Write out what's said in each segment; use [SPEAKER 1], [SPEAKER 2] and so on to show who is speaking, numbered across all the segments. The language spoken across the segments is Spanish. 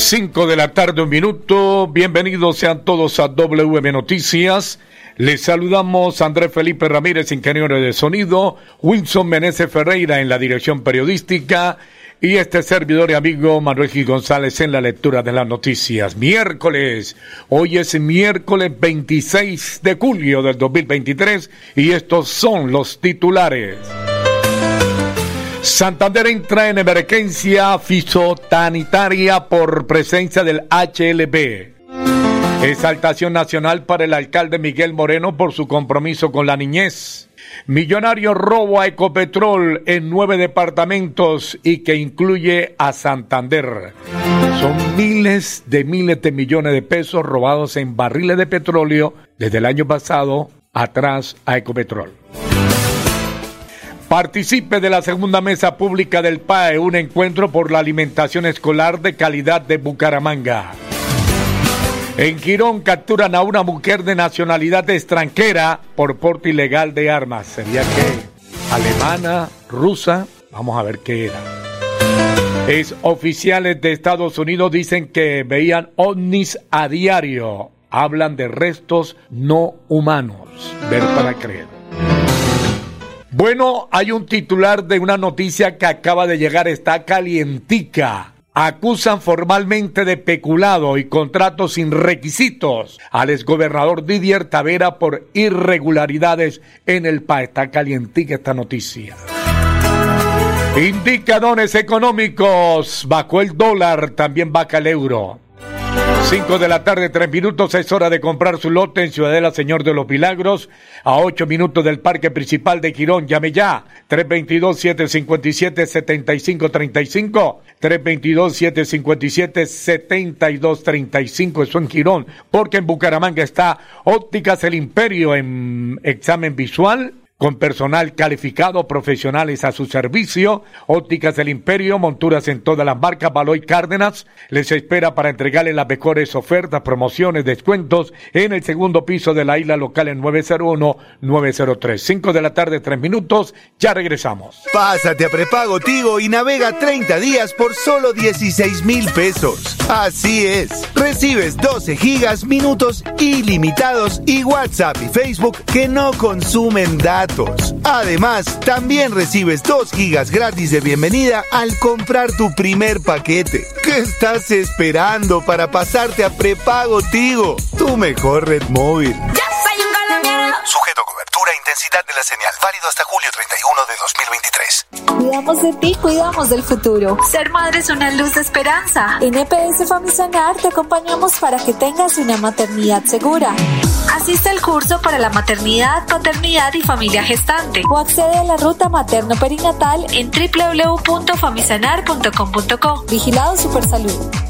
[SPEAKER 1] 5 de la tarde, un minuto. Bienvenidos sean todos a WM Noticias. Les saludamos Andrés Felipe Ramírez, ingeniero de sonido, Wilson Meneses Ferreira en la dirección periodística y este servidor y amigo Manuel Gil González en la lectura de las noticias. Miércoles, hoy es miércoles 26 de julio del 2023 y estos son los titulares. Santander entra en emergencia fisotanitaria por presencia del HLB. Exaltación nacional para el alcalde Miguel Moreno por su compromiso con la niñez. Millonario robo a Ecopetrol en nueve departamentos y que incluye a Santander. Son miles de miles de millones de pesos robados en barriles de petróleo desde el año pasado atrás a Ecopetrol. Participe de la segunda mesa pública del PAE, un encuentro por la alimentación escolar de calidad de Bucaramanga. En Quirón capturan a una mujer de nacionalidad extranjera por porte ilegal de armas. ¿Sería que alemana, rusa? Vamos a ver qué era. Es oficiales de Estados Unidos dicen que veían ovnis a diario. Hablan de restos no humanos. Ver para creer. Bueno, hay un titular de una noticia que acaba de llegar, está calientica. Acusan formalmente de peculado y contrato sin requisitos al exgobernador Didier Tavera por irregularidades en el país. Está calientica esta noticia. Indicadores económicos. Bajó el dólar, también baja el euro. 5 de la tarde, 3 minutos, es hora de comprar su lote en Ciudadela Señor de los Milagros, a 8 minutos del Parque Principal de Quirón. Llame ya, 322-757-7535, 322-757-7235, eso en Quirón, porque en Bucaramanga está Ópticas El Imperio en examen visual con personal calificado, profesionales a su servicio, ópticas del imperio, monturas en todas las marcas, Baloy Cárdenas, les espera para entregarle las mejores ofertas, promociones, descuentos en el segundo piso de la isla local en 901-903. 5 de la tarde, 3 minutos, ya regresamos.
[SPEAKER 2] Pásate a prepago Tigo y navega 30 días por solo 16 mil pesos. Así es, recibes 12 gigas, minutos ilimitados y WhatsApp y Facebook que no consumen datos Además, también recibes 2 gigas gratis de bienvenida al comprar tu primer paquete. ¿Qué estás esperando para pasarte a prepago Tigo? Tu mejor red móvil. Intensidad de la señal. Válido hasta julio 31 de 2023.
[SPEAKER 3] Cuidamos de ti, cuidamos del futuro.
[SPEAKER 4] Ser madre es una luz de esperanza.
[SPEAKER 3] En EPS Famisanar te acompañamos para que tengas una maternidad segura.
[SPEAKER 4] Asiste al curso para la maternidad, paternidad y familia gestante.
[SPEAKER 3] O accede a la ruta materno-perinatal
[SPEAKER 4] en www.famisanar.com.co.
[SPEAKER 3] Vigilado Supersalud.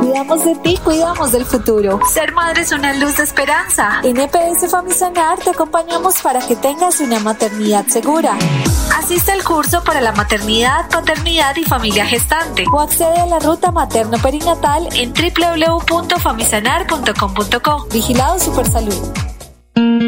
[SPEAKER 3] Cuidamos de ti, cuidamos del futuro.
[SPEAKER 4] Ser madre es una luz de esperanza.
[SPEAKER 3] En EPS Famisanar te acompañamos para que tengas una maternidad segura.
[SPEAKER 4] Asiste al curso para la maternidad, paternidad y familia gestante.
[SPEAKER 3] O accede a la ruta materno-perinatal
[SPEAKER 4] en www.famisanar.com.co.
[SPEAKER 3] Vigilado Supersalud.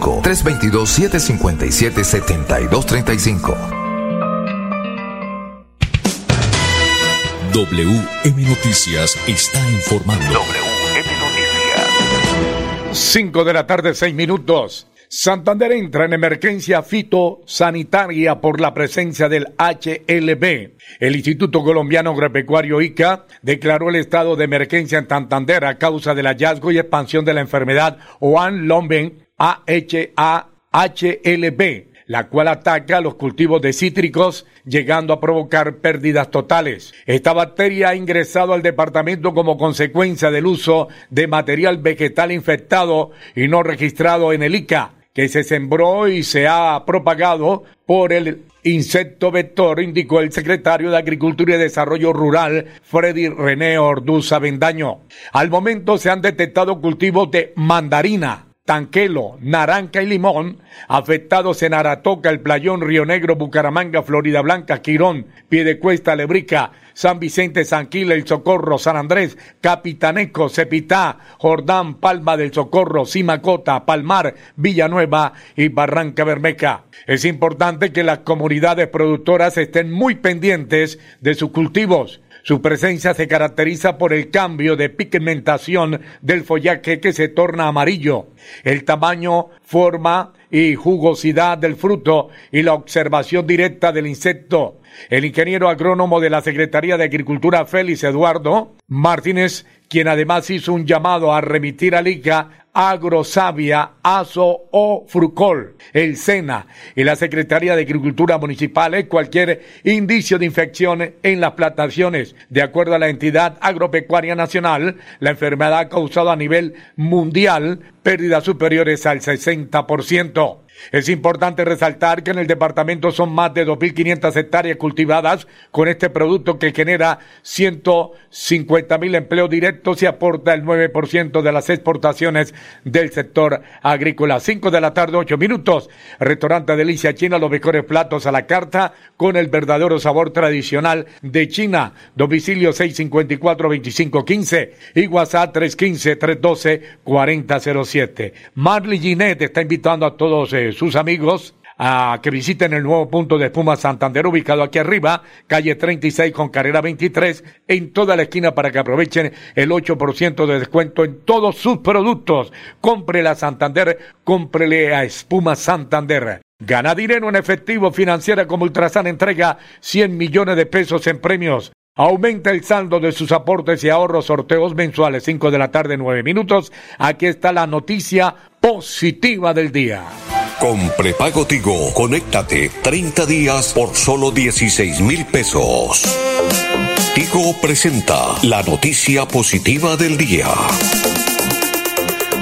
[SPEAKER 5] 35 322 757 7235
[SPEAKER 6] WM Noticias está informando.
[SPEAKER 5] WM Noticias.
[SPEAKER 1] 5 de la tarde, 6 minutos. Santander entra en emergencia fitosanitaria por la presencia del HLB. El Instituto Colombiano Agropecuario ICA declaró el estado de emergencia en Santander a causa del hallazgo y expansión de la enfermedad Oan Lomben AHA-HLB, la cual ataca los cultivos de cítricos, llegando a provocar pérdidas totales. Esta bacteria ha ingresado al departamento como consecuencia del uso de material vegetal infectado y no registrado en el ICA, que se sembró y se ha propagado por el insecto vector, indicó el secretario de Agricultura y Desarrollo Rural, Freddy René Orduza Bendaño. Al momento se han detectado cultivos de mandarina, Tanquelo, Naranja y Limón, afectados en Aratoca, El Playón, Río Negro, Bucaramanga, Florida Blanca, Quirón, Piedecuesta, Lebrica, San Vicente, Sanquila, El Socorro, San Andrés, Capitaneco, Cepitá, Jordán, Palma del Socorro, Simacota, Palmar, Villanueva y Barranca Bermeja. Es importante que las comunidades productoras estén muy pendientes de sus cultivos su presencia se caracteriza por el cambio de pigmentación del follaje que se torna amarillo, el tamaño, forma y jugosidad del fruto y la observación directa del insecto. El ingeniero agrónomo de la Secretaría de Agricultura Félix Eduardo Martínez, quien además hizo un llamado a remitir al ICA Agrosavia, ASO o Frucol, el SENA y la Secretaría de Agricultura Municipal cualquier indicio de infección en las plantaciones. De acuerdo a la entidad agropecuaria nacional, la enfermedad ha causado a nivel mundial pérdidas superiores al 60%. Es importante resaltar que en el departamento son más de 2.500 hectáreas cultivadas con este producto que genera 150 mil empleos directos y aporta el 9% de las exportaciones del sector agrícola. 5 de la tarde, 8 minutos. Restaurante Delicia China, los mejores platos a la carta con el verdadero sabor tradicional de China. Domicilio 654-2515 y WhatsApp 315-312-4007. Marley Ginette está invitando a todos eh, sus amigos a que visiten el nuevo punto de espuma Santander ubicado aquí arriba, calle 36 con carrera 23, en toda la esquina para que aprovechen el 8% de descuento en todos sus productos. Cómprele a Santander, cómprele a Espuma Santander. Gana dinero en efectivo financiera como Ultrasan entrega 100 millones de pesos en premios. Aumenta el saldo de sus aportes y ahorros sorteos mensuales 5 de la tarde 9 minutos. Aquí está la noticia positiva del día.
[SPEAKER 5] Con prepago Tigo, conéctate 30 días por solo 16 mil pesos. Tigo presenta la noticia positiva del día.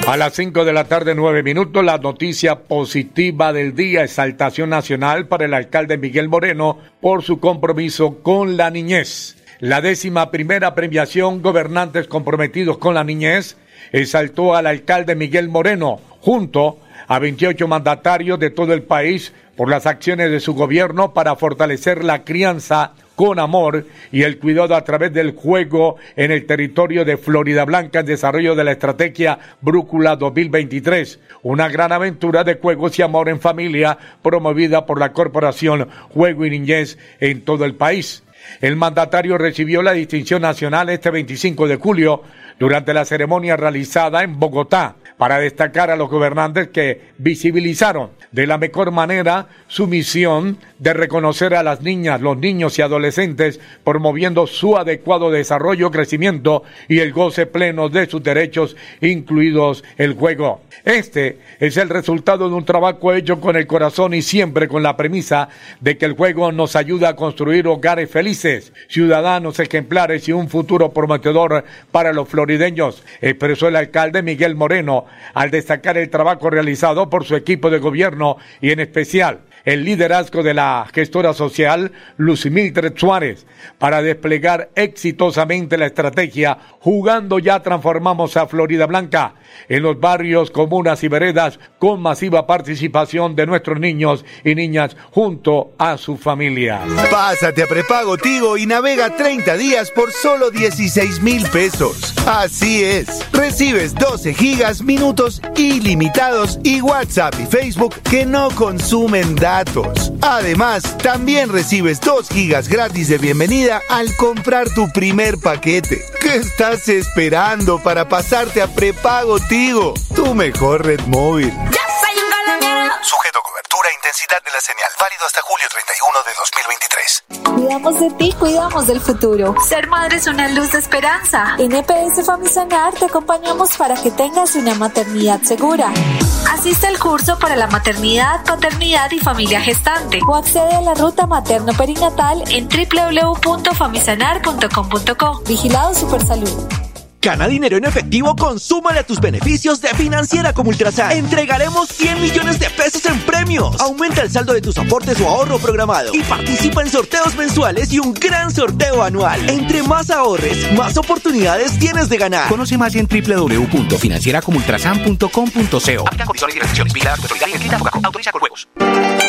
[SPEAKER 1] A las 5 de la tarde, 9 minutos, la noticia positiva del día, exaltación nacional para el alcalde Miguel Moreno por su compromiso con la niñez. La décima primera premiación Gobernantes comprometidos con la niñez exaltó al alcalde Miguel Moreno junto a 28 mandatarios de todo el país por las acciones de su gobierno para fortalecer la crianza con amor y el cuidado a través del juego en el territorio de Florida Blanca en desarrollo de la estrategia Brújula 2023, una gran aventura de juegos y amor en familia promovida por la corporación Juego y Niñez en todo el país. El mandatario recibió la distinción nacional este 25 de julio durante la ceremonia realizada en Bogotá para destacar a los gobernantes que visibilizaron de la mejor manera su misión de reconocer a las niñas, los niños y adolescentes, promoviendo su adecuado desarrollo, crecimiento y el goce pleno de sus derechos, incluidos el juego. Este es el resultado de un trabajo hecho con el corazón y siempre con la premisa de que el juego nos ayuda a construir hogares felices, ciudadanos ejemplares y un futuro prometedor para los florideños, expresó el alcalde Miguel Moreno al destacar el trabajo realizado por su equipo de gobierno y en especial el liderazgo de la gestora social Lucimiltre Suárez para desplegar exitosamente la estrategia Jugando ya transformamos a Florida Blanca en los barrios, comunas y veredas con masiva participación de nuestros niños y niñas junto a sus familias.
[SPEAKER 2] Pásate a prepago Tigo y navega 30 días por solo 16 mil pesos. Así es, recibes 12 gigas, minutos ilimitados y WhatsApp y Facebook que no consumen datos. Además, también recibes 2 gigas gratis de bienvenida al comprar tu primer paquete. ¿Qué estás esperando para pasarte a prepago Tigo? Tu mejor red móvil.
[SPEAKER 7] Sujeto cobertura e intensidad de la señal. Válido hasta julio 31 de 2023.
[SPEAKER 3] Cuidamos de ti, cuidamos del futuro.
[SPEAKER 4] Ser madre es una luz de esperanza.
[SPEAKER 3] En EPS Famisanar te acompañamos para que tengas una maternidad segura.
[SPEAKER 4] Asiste al curso para la maternidad, paternidad y familia gestante.
[SPEAKER 3] O accede a la ruta materno-perinatal
[SPEAKER 4] en www.famisanar.com.co.
[SPEAKER 3] Vigilado Supersalud.
[SPEAKER 8] Gana dinero en efectivo, consúmale a tus beneficios de Financiera como Ultrasan. Entregaremos 100 millones de pesos en premios. Aumenta el saldo de tus aportes o ahorro programado y participa en sorteos mensuales y un gran sorteo anual. Entre más ahorres, más oportunidades tienes de ganar.
[SPEAKER 9] Conoce más en www.financieracomultrasan.com.co.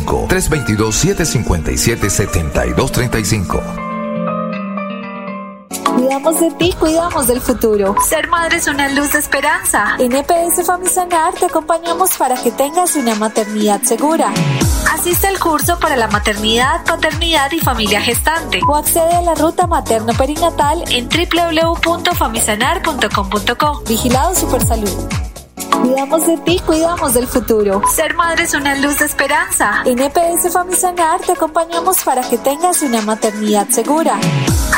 [SPEAKER 5] 322-757-7235. 322-757-7235.
[SPEAKER 3] Cuidamos de ti, cuidamos del futuro.
[SPEAKER 4] Ser madre es una luz de esperanza.
[SPEAKER 3] En EPS Famisanar te acompañamos para que tengas una maternidad segura.
[SPEAKER 4] Asiste al curso para la maternidad, paternidad y familia gestante.
[SPEAKER 3] O accede a la ruta materno-perinatal
[SPEAKER 4] en www.famisanar.com.co.
[SPEAKER 3] Vigilado Supersalud. Cuidamos de ti, cuidamos del futuro.
[SPEAKER 4] Ser madre es una luz de esperanza.
[SPEAKER 3] En EPS Famisanar te acompañamos para que tengas una maternidad segura.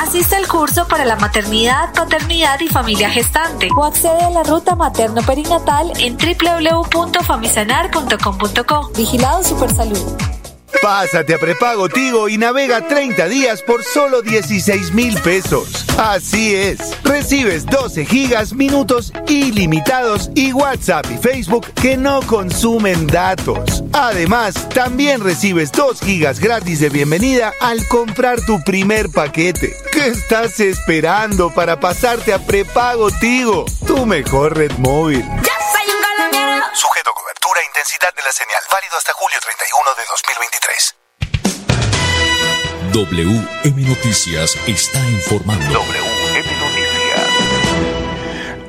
[SPEAKER 4] Asiste al curso para la maternidad, paternidad y familia gestante.
[SPEAKER 3] O accede a la ruta materno-perinatal
[SPEAKER 4] en www.famisanar.com.co.
[SPEAKER 3] Vigilado Supersalud.
[SPEAKER 2] Pásate a prepago Tigo y navega 30 días por solo 16 mil pesos. Así es, recibes 12 gigas, minutos ilimitados y WhatsApp y Facebook que no consumen datos. Además, también recibes 2 gigas gratis de bienvenida al comprar tu primer paquete. ¿Qué estás esperando para pasarte a prepago Tigo? Tu mejor red móvil.
[SPEAKER 7] Sujeto cobertura e intensidad de la señal. Válido hasta julio 31 de 2023.
[SPEAKER 6] WM Noticias está informando.
[SPEAKER 7] WM Noticias.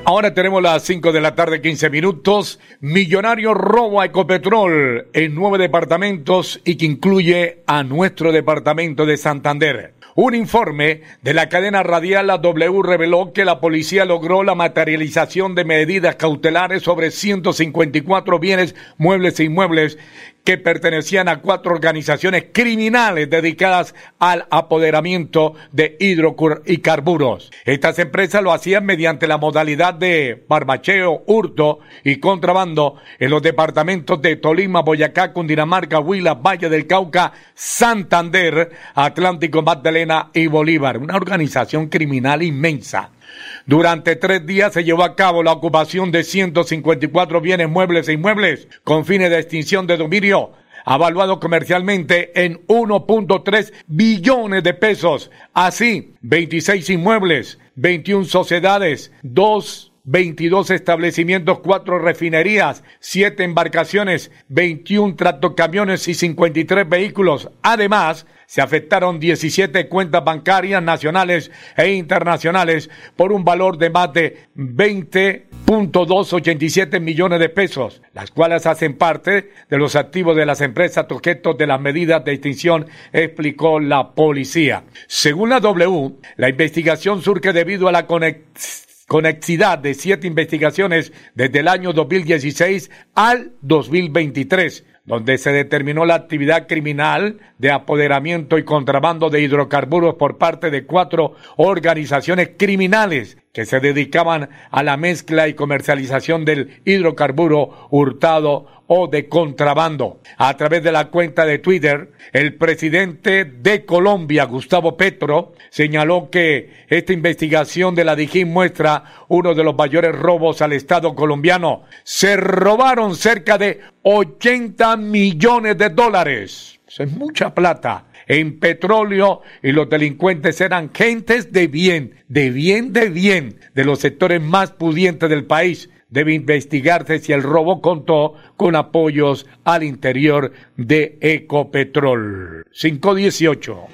[SPEAKER 1] Ahora tenemos las 5 de la tarde, 15 minutos. Millonario robo a Ecopetrol en nueve departamentos y que incluye a nuestro departamento de Santander. Un informe de la cadena radial La W reveló que la policía logró la materialización de medidas cautelares sobre 154 bienes, muebles e inmuebles que pertenecían a cuatro organizaciones criminales dedicadas al apoderamiento de hidrocarburos. Estas empresas lo hacían mediante la modalidad de barbacheo, hurto y contrabando en los departamentos de Tolima, Boyacá, Cundinamarca, Huila, Valle del Cauca, Santander, Atlántico, Magdalena y Bolívar. Una organización criminal inmensa. Durante tres días se llevó a cabo la ocupación de 154 bienes muebles e inmuebles con fines de extinción de dominio, avaluado comercialmente en 1.3 billones de pesos. Así, 26 inmuebles, 21 sociedades, 2 22 establecimientos, 4 refinerías, 7 embarcaciones, 21 tractocamiones y 53 vehículos. Además, se afectaron 17 cuentas bancarias nacionales e internacionales por un valor de más de 20.287 millones de pesos, las cuales hacen parte de los activos de las empresas objetos de las medidas de extinción, explicó la policía. Según la W, la investigación surge debido a la conexidad de siete investigaciones desde el año 2016 al 2023 donde se determinó la actividad criminal de apoderamiento y contrabando de hidrocarburos por parte de cuatro organizaciones criminales que se dedicaban a la mezcla y comercialización del hidrocarburo hurtado o de contrabando. A través de la cuenta de Twitter, el presidente de Colombia, Gustavo Petro, señaló que esta investigación de la DIGIN muestra uno de los mayores robos al Estado colombiano. Se robaron cerca de 80 millones de dólares. Eso es mucha plata en petróleo y los delincuentes eran gentes de bien, de bien, de bien, de los sectores más pudientes del país. Debe investigarse si el robo contó con apoyos al interior de Ecopetrol. 518.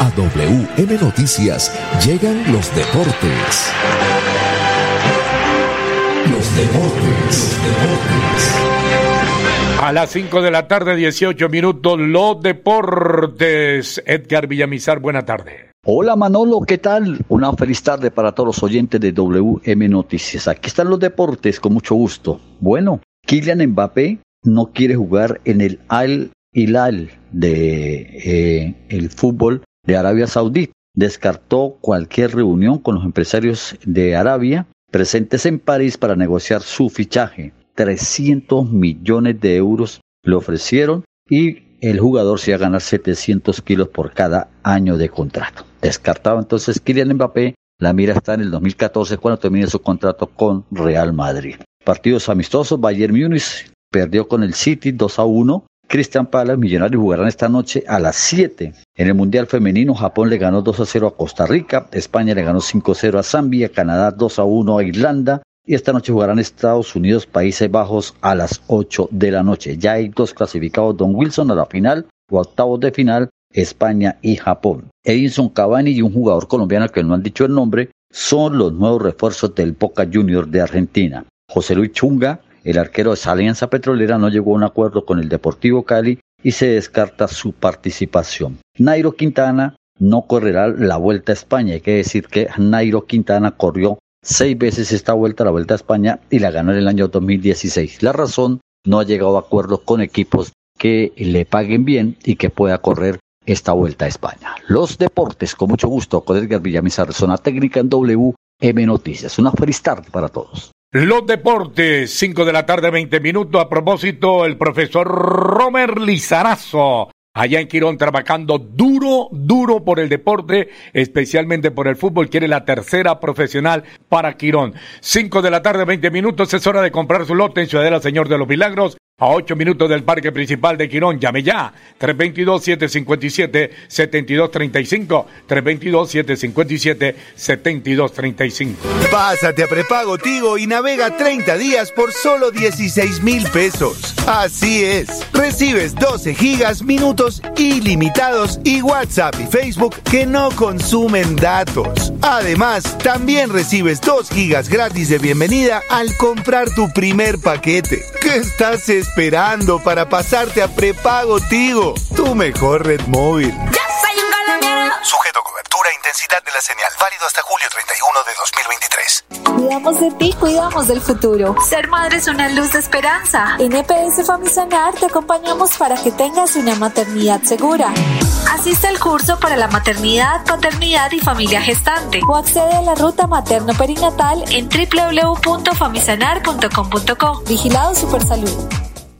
[SPEAKER 5] A WM Noticias llegan los deportes. Los deportes, deportes.
[SPEAKER 1] A las 5 de la tarde, 18 minutos, los deportes. Edgar Villamizar, buena tarde.
[SPEAKER 10] Hola Manolo, ¿qué tal? Una feliz tarde para todos los oyentes de WM Noticias. Aquí están los deportes con mucho gusto. Bueno, Kylian Mbappé no quiere jugar en el Al Hilal de eh, el fútbol de Arabia Saudí. Descartó cualquier reunión con los empresarios de Arabia presentes en París para negociar su fichaje. 300 millones de euros le ofrecieron y el jugador se iba a ganar 700 kilos por cada año de contrato. Descartado entonces Kylian Mbappé, la mira está en el 2014 cuando termine su contrato con Real Madrid. Partidos amistosos, Bayern Múnich perdió con el City 2 a 1. Cristian Palace, Millonarios jugarán esta noche a las 7. En el Mundial Femenino, Japón le ganó 2 a 0 a Costa Rica, España le ganó 5 a 0 a Zambia, Canadá 2 a 1 a Irlanda, y esta noche jugarán Estados Unidos, Países Bajos a las 8 de la noche. Ya hay dos clasificados, Don Wilson a la final o octavos de final, España y Japón. Edinson Cavani y un jugador colombiano que no han dicho el nombre son los nuevos refuerzos del Boca Junior de Argentina. José Luis Chunga, el arquero de Alianza Petrolera, no llegó a un acuerdo con el Deportivo Cali y se descarta su participación. Nairo Quintana no correrá la Vuelta a España. Hay que decir que Nairo Quintana corrió seis veces esta vuelta, la Vuelta a España, y la ganó en el año 2016. La razón, no ha llegado a acuerdos con equipos que le paguen bien y que pueda correr esta Vuelta a España. Los deportes, con mucho gusto, con Edgar Villamizar, zona técnica en WM Noticias. Una feliz tarde para todos.
[SPEAKER 1] Los deportes, 5 de la tarde, 20 minutos. A propósito, el profesor Romer Lizarazo allá en Quirón trabajando duro, duro por el deporte, especialmente por el fútbol. Quiere la tercera profesional para Quirón. Cinco de la tarde, 20 minutos. Es hora de comprar su lote en Ciudadela Señor de los Milagros. A 8 minutos del parque principal de Quirón. Llame ya. 322-757-7235. 322-757-7235.
[SPEAKER 2] Pásate a prepago Tigo y navega 30 días por solo 16 mil pesos. Así es. Recibes 12 gigas, minutos ilimitados y WhatsApp y Facebook que no consumen datos. Además, también recibes 2 gigas gratis de bienvenida al comprar tu primer paquete. ¿Qué estás esperando para pasarte a prepago Tigo? Tu mejor red móvil.
[SPEAKER 7] Sujeto cobertura e intensidad de la señal. Válido hasta julio 31 de 2023.
[SPEAKER 3] Cuidamos de ti, cuidamos del futuro.
[SPEAKER 4] Ser madre es una luz de esperanza.
[SPEAKER 3] En EPS Famisanar te acompañamos para que tengas una maternidad segura.
[SPEAKER 4] Asiste al curso para la maternidad, paternidad y familia gestante.
[SPEAKER 3] O accede a la ruta materno-perinatal
[SPEAKER 4] en www.famisanar.com.co.
[SPEAKER 3] Vigilado Supersalud.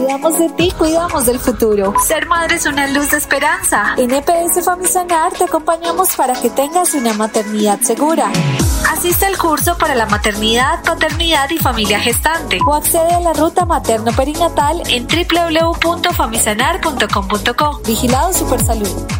[SPEAKER 3] Cuidamos de ti, cuidamos del futuro.
[SPEAKER 4] Ser madre es una luz de esperanza.
[SPEAKER 3] En EPS Famisanar te acompañamos para que tengas una maternidad segura.
[SPEAKER 4] Asiste al curso para la maternidad, paternidad y familia gestante.
[SPEAKER 3] O accede a la ruta materno-perinatal
[SPEAKER 4] en www.famisanar.com.co.
[SPEAKER 3] Vigilado Supersalud.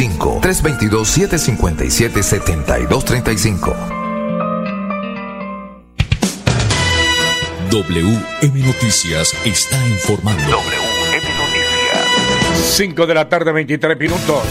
[SPEAKER 5] 322-757-7235. 322-757-7235.
[SPEAKER 6] WM Noticias está informando.
[SPEAKER 9] WM Noticias.
[SPEAKER 1] 5 de la tarde, 23 minutos.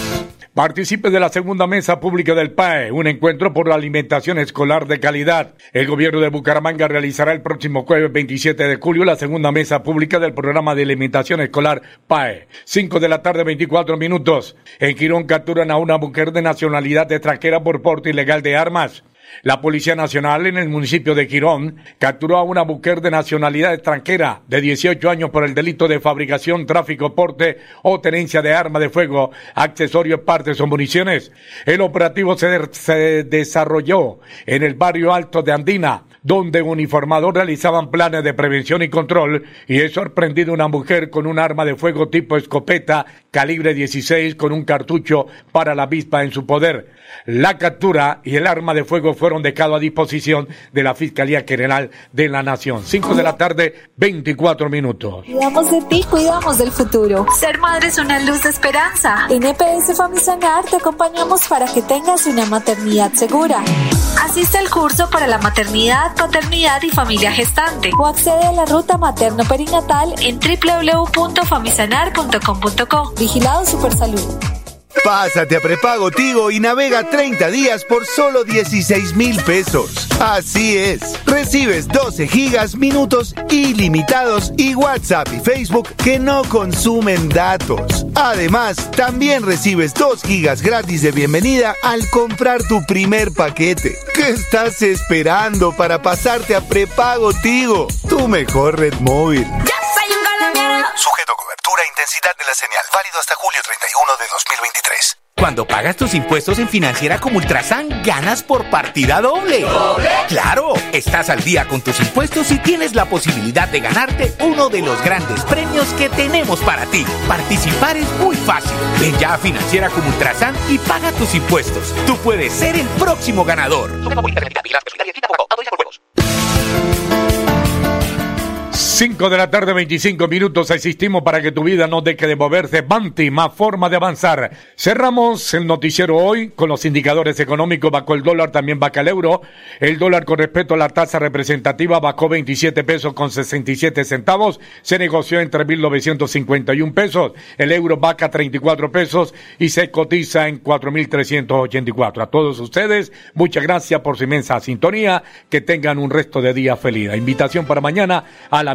[SPEAKER 1] Participe de la segunda mesa pública del PAE, un encuentro por la alimentación escolar de calidad. El gobierno de Bucaramanga realizará el próximo jueves 27 de julio la segunda mesa pública del programa de alimentación escolar PAE. 5 de la tarde, 24 minutos. En Quirón capturan a una mujer de nacionalidad extranjera por porte ilegal de armas. La Policía Nacional en el municipio de Quirón capturó a una mujer de nacionalidad extranjera de 18 años por el delito de fabricación, tráfico, porte o tenencia de arma de fuego, accesorios, partes o municiones. El operativo se, se desarrolló en el barrio Alto de Andina, donde uniformados realizaban planes de prevención y control y es sorprendido una mujer con un arma de fuego tipo escopeta calibre 16 con un cartucho para la avispa en su poder. La captura y el arma de fuego fueron dejados a disposición de la Fiscalía General de la Nación. 5 de la tarde, 24 minutos.
[SPEAKER 3] Cuidamos de ti, cuidamos del futuro.
[SPEAKER 4] Ser madre es una luz de esperanza.
[SPEAKER 3] En EPS Famisanar te acompañamos para que tengas una maternidad segura.
[SPEAKER 4] Asiste al curso para la maternidad, paternidad y familia gestante.
[SPEAKER 3] O accede a la ruta materno-perinatal
[SPEAKER 4] en www.famisanar.com.co.
[SPEAKER 3] Vigilado Supersalud.
[SPEAKER 2] Pásate a prepago Tigo y navega 30 días por solo 16 mil pesos. Así es. Recibes 12 gigas, minutos ilimitados y WhatsApp y Facebook que no consumen datos. Además, también recibes 2 gigas gratis de bienvenida al comprar tu primer paquete. ¿Qué estás esperando para pasarte a prepago Tigo? Tu mejor red móvil.
[SPEAKER 7] Sujeto a cobertura cobertura e intensidad de la señal. Válido hasta julio 31 de 2023.
[SPEAKER 9] Cuando pagas tus impuestos en Financiera como Ultrasan, ganas por partida doble. ¿Doble? ¡Claro! Estás al día con tus impuestos y tienes la posibilidad de ganarte uno de los grandes premios que tenemos para ti. Participar es muy fácil. Ven ya a Financiera como Ultrasan y paga tus impuestos. Tú puedes ser el próximo ganador.
[SPEAKER 1] 5 de la tarde, 25 minutos. Existimos para que tu vida no deje de moverse. Banti, más forma de avanzar. Cerramos el noticiero hoy con los indicadores económicos. Bajó el dólar, también baja el euro. El dólar con respecto a la tasa representativa bajó 27 pesos con 67 centavos. Se negoció en 3.951 pesos. El euro baja 34 pesos y se cotiza en 4.384. A todos ustedes, muchas gracias por su inmensa sintonía. Que tengan un resto de día feliz. Invitación para mañana a la